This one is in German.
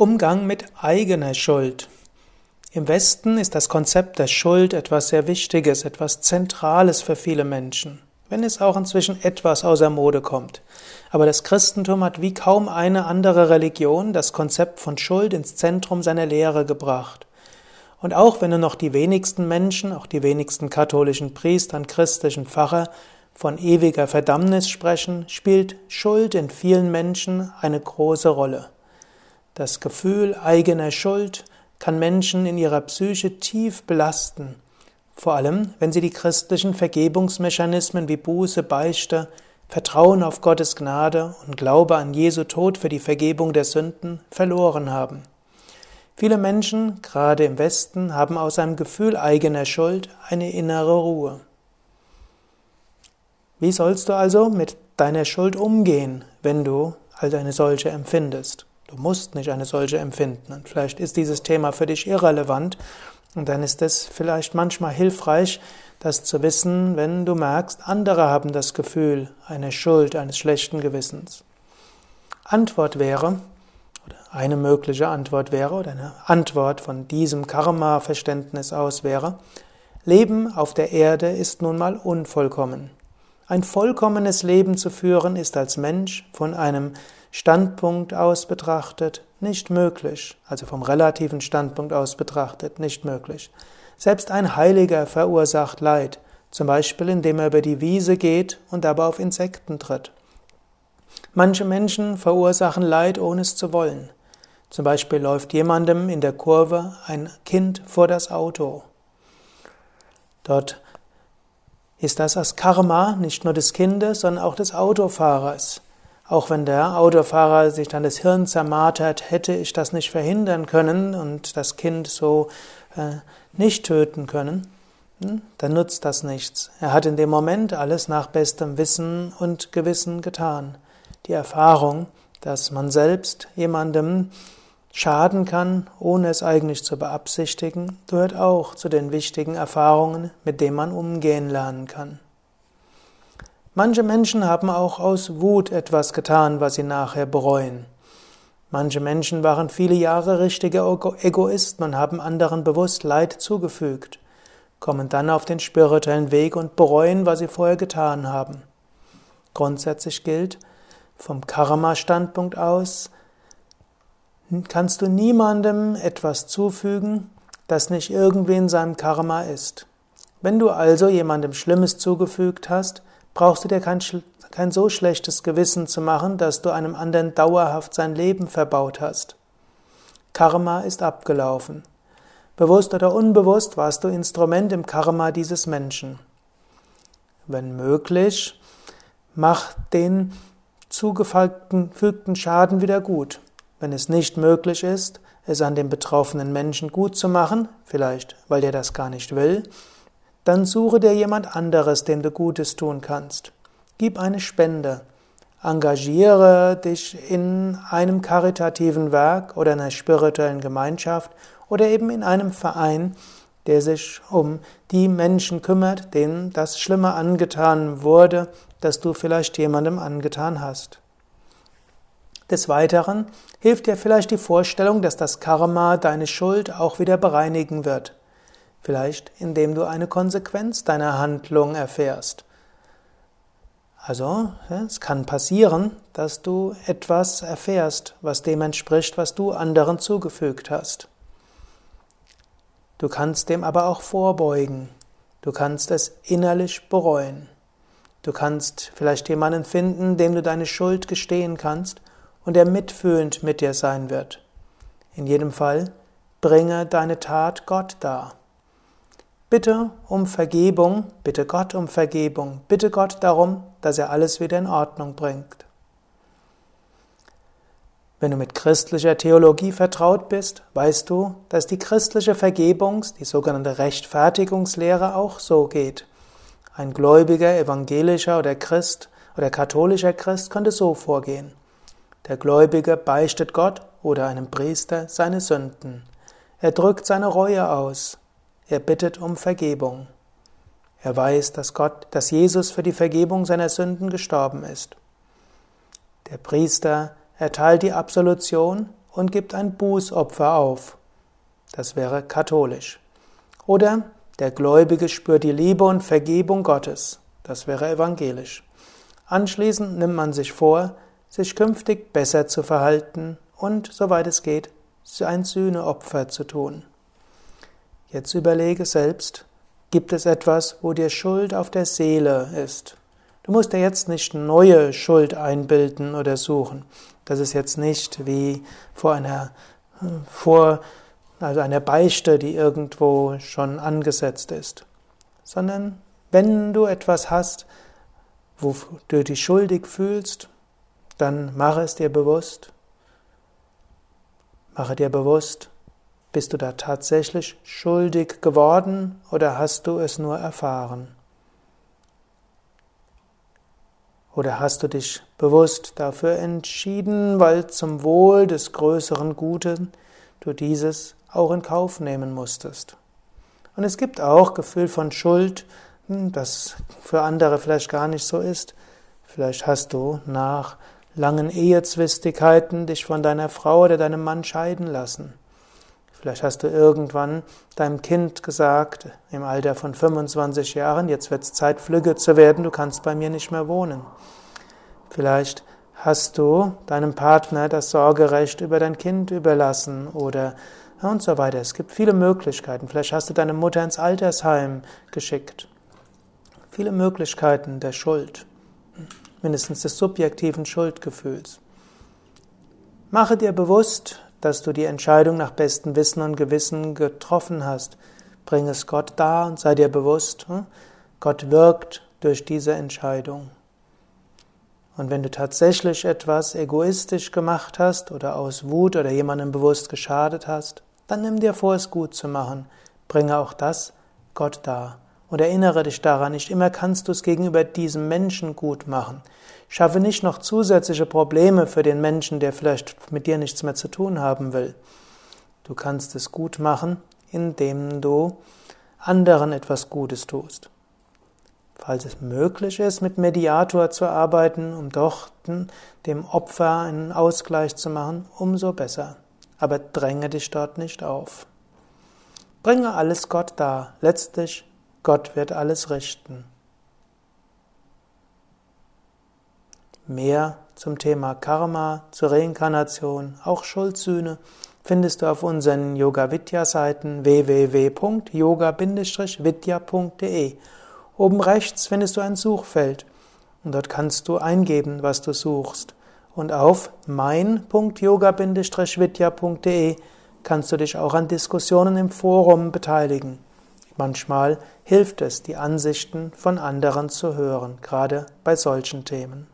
Umgang mit eigener Schuld. Im Westen ist das Konzept der Schuld etwas sehr Wichtiges, etwas Zentrales für viele Menschen, wenn es auch inzwischen etwas außer Mode kommt. Aber das Christentum hat wie kaum eine andere Religion das Konzept von Schuld ins Zentrum seiner Lehre gebracht. Und auch wenn nur noch die wenigsten Menschen, auch die wenigsten katholischen Priester und christlichen Pfarrer von ewiger Verdammnis sprechen, spielt Schuld in vielen Menschen eine große Rolle. Das Gefühl eigener Schuld kann Menschen in ihrer Psyche tief belasten, vor allem wenn sie die christlichen Vergebungsmechanismen wie Buße, Beichte, Vertrauen auf Gottes Gnade und Glaube an Jesu Tod für die Vergebung der Sünden verloren haben. Viele Menschen, gerade im Westen, haben aus einem Gefühl eigener Schuld eine innere Ruhe. Wie sollst du also mit deiner Schuld umgehen, wenn du all eine solche empfindest? Du musst nicht eine solche empfinden. Und vielleicht ist dieses Thema für dich irrelevant und dann ist es vielleicht manchmal hilfreich, das zu wissen, wenn du merkst, andere haben das Gefühl einer Schuld, eines schlechten Gewissens. Antwort wäre, oder eine mögliche Antwort wäre, oder eine Antwort von diesem Karma-Verständnis aus wäre, Leben auf der Erde ist nun mal unvollkommen. Ein vollkommenes Leben zu führen ist als Mensch von einem Standpunkt aus betrachtet nicht möglich, also vom relativen Standpunkt aus betrachtet nicht möglich. Selbst ein Heiliger verursacht Leid, zum Beispiel indem er über die Wiese geht und dabei auf Insekten tritt. Manche Menschen verursachen Leid, ohne es zu wollen. Zum Beispiel läuft jemandem in der Kurve ein Kind vor das Auto. Dort ist das das Karma nicht nur des Kindes, sondern auch des Autofahrers. Auch wenn der Autofahrer sich dann das Hirn zermartert, hätte ich das nicht verhindern können und das Kind so äh, nicht töten können, hm, dann nutzt das nichts. Er hat in dem Moment alles nach bestem Wissen und Gewissen getan. Die Erfahrung, dass man selbst jemandem schaden kann, ohne es eigentlich zu beabsichtigen, gehört auch zu den wichtigen Erfahrungen, mit denen man umgehen lernen kann. Manche Menschen haben auch aus Wut etwas getan, was sie nachher bereuen. Manche Menschen waren viele Jahre richtige Egoisten und haben anderen bewusst Leid zugefügt, kommen dann auf den spirituellen Weg und bereuen, was sie vorher getan haben. Grundsätzlich gilt, vom Karma-Standpunkt aus, kannst du niemandem etwas zufügen, das nicht irgendwie in seinem Karma ist. Wenn du also jemandem Schlimmes zugefügt hast, brauchst du dir kein, kein so schlechtes Gewissen zu machen, dass du einem anderen dauerhaft sein Leben verbaut hast. Karma ist abgelaufen. Bewusst oder unbewusst warst du Instrument im Karma dieses Menschen. Wenn möglich, mach den zugefügten Schaden wieder gut. Wenn es nicht möglich ist, es an dem betroffenen Menschen gut zu machen, vielleicht weil der das gar nicht will, dann suche dir jemand anderes, dem du Gutes tun kannst. Gib eine Spende. Engagiere dich in einem karitativen Werk oder einer spirituellen Gemeinschaft oder eben in einem Verein, der sich um die Menschen kümmert, denen das Schlimme angetan wurde, das du vielleicht jemandem angetan hast. Des Weiteren hilft dir vielleicht die Vorstellung, dass das Karma deine Schuld auch wieder bereinigen wird. Vielleicht indem du eine Konsequenz deiner Handlung erfährst. Also, es kann passieren, dass du etwas erfährst, was dem entspricht, was du anderen zugefügt hast. Du kannst dem aber auch vorbeugen. Du kannst es innerlich bereuen. Du kannst vielleicht jemanden finden, dem du deine Schuld gestehen kannst und der mitfühlend mit dir sein wird. In jedem Fall bringe deine Tat Gott dar. Bitte um Vergebung, bitte Gott um Vergebung, bitte Gott darum, dass er alles wieder in Ordnung bringt. Wenn du mit christlicher Theologie vertraut bist, weißt du, dass die christliche Vergebungs-, die sogenannte Rechtfertigungslehre auch so geht. Ein gläubiger evangelischer oder Christ oder katholischer Christ könnte so vorgehen. Der Gläubige beichtet Gott oder einem Priester seine Sünden. Er drückt seine Reue aus. Er bittet um Vergebung. Er weiß, dass Gott, dass Jesus für die Vergebung seiner Sünden gestorben ist. Der Priester erteilt die Absolution und gibt ein Bußopfer auf. Das wäre katholisch. Oder der Gläubige spürt die Liebe und Vergebung Gottes. Das wäre evangelisch. Anschließend nimmt man sich vor, sich künftig besser zu verhalten und, soweit es geht, ein Sühneopfer zu tun. Jetzt überlege selbst, gibt es etwas, wo dir Schuld auf der Seele ist? Du musst dir jetzt nicht neue Schuld einbilden oder suchen. Das ist jetzt nicht wie vor einer, vor also einer Beichte, die irgendwo schon angesetzt ist, sondern wenn du etwas hast, wo du dich schuldig fühlst, dann mache es dir bewusst. Mache dir bewusst, bist du da tatsächlich schuldig geworden oder hast du es nur erfahren? Oder hast du dich bewusst dafür entschieden, weil zum Wohl des größeren Guten du dieses auch in Kauf nehmen musstest? Und es gibt auch Gefühl von Schuld, hm, das für andere vielleicht gar nicht so ist. Vielleicht hast du nach langen Ehezwistigkeiten dich von deiner Frau oder deinem Mann scheiden lassen. Vielleicht hast du irgendwann deinem Kind gesagt, im Alter von 25 Jahren, jetzt wird es Zeit, flügge zu werden, du kannst bei mir nicht mehr wohnen. Vielleicht hast du deinem Partner das Sorgerecht über dein Kind überlassen oder und so weiter. Es gibt viele Möglichkeiten. Vielleicht hast du deine Mutter ins Altersheim geschickt. Viele Möglichkeiten der Schuld, mindestens des subjektiven Schuldgefühls. Mache dir bewusst, dass du die Entscheidung nach bestem Wissen und Gewissen getroffen hast. Bring es Gott dar und sei dir bewusst, hm, Gott wirkt durch diese Entscheidung. Und wenn du tatsächlich etwas egoistisch gemacht hast oder aus Wut oder jemandem bewusst geschadet hast, dann nimm dir vor, es gut zu machen. Bringe auch das Gott dar. Und erinnere dich daran, nicht immer kannst du es gegenüber diesem Menschen gut machen. Schaffe nicht noch zusätzliche Probleme für den Menschen, der vielleicht mit dir nichts mehr zu tun haben will. Du kannst es gut machen, indem du anderen etwas Gutes tust. Falls es möglich ist, mit Mediator zu arbeiten, um doch dem Opfer einen Ausgleich zu machen, umso besser. Aber dränge dich dort nicht auf. Bringe alles Gott dar. Letztlich, Gott wird alles richten. Mehr zum Thema Karma, zur Reinkarnation, auch Schuldsühne findest du auf unseren Yoga Vidya Seiten www.yoga-vidya.de. Oben rechts findest du ein Suchfeld und dort kannst du eingeben, was du suchst. Und auf mein.yoga-vidya.de kannst du dich auch an Diskussionen im Forum beteiligen. Manchmal hilft es, die Ansichten von anderen zu hören, gerade bei solchen Themen.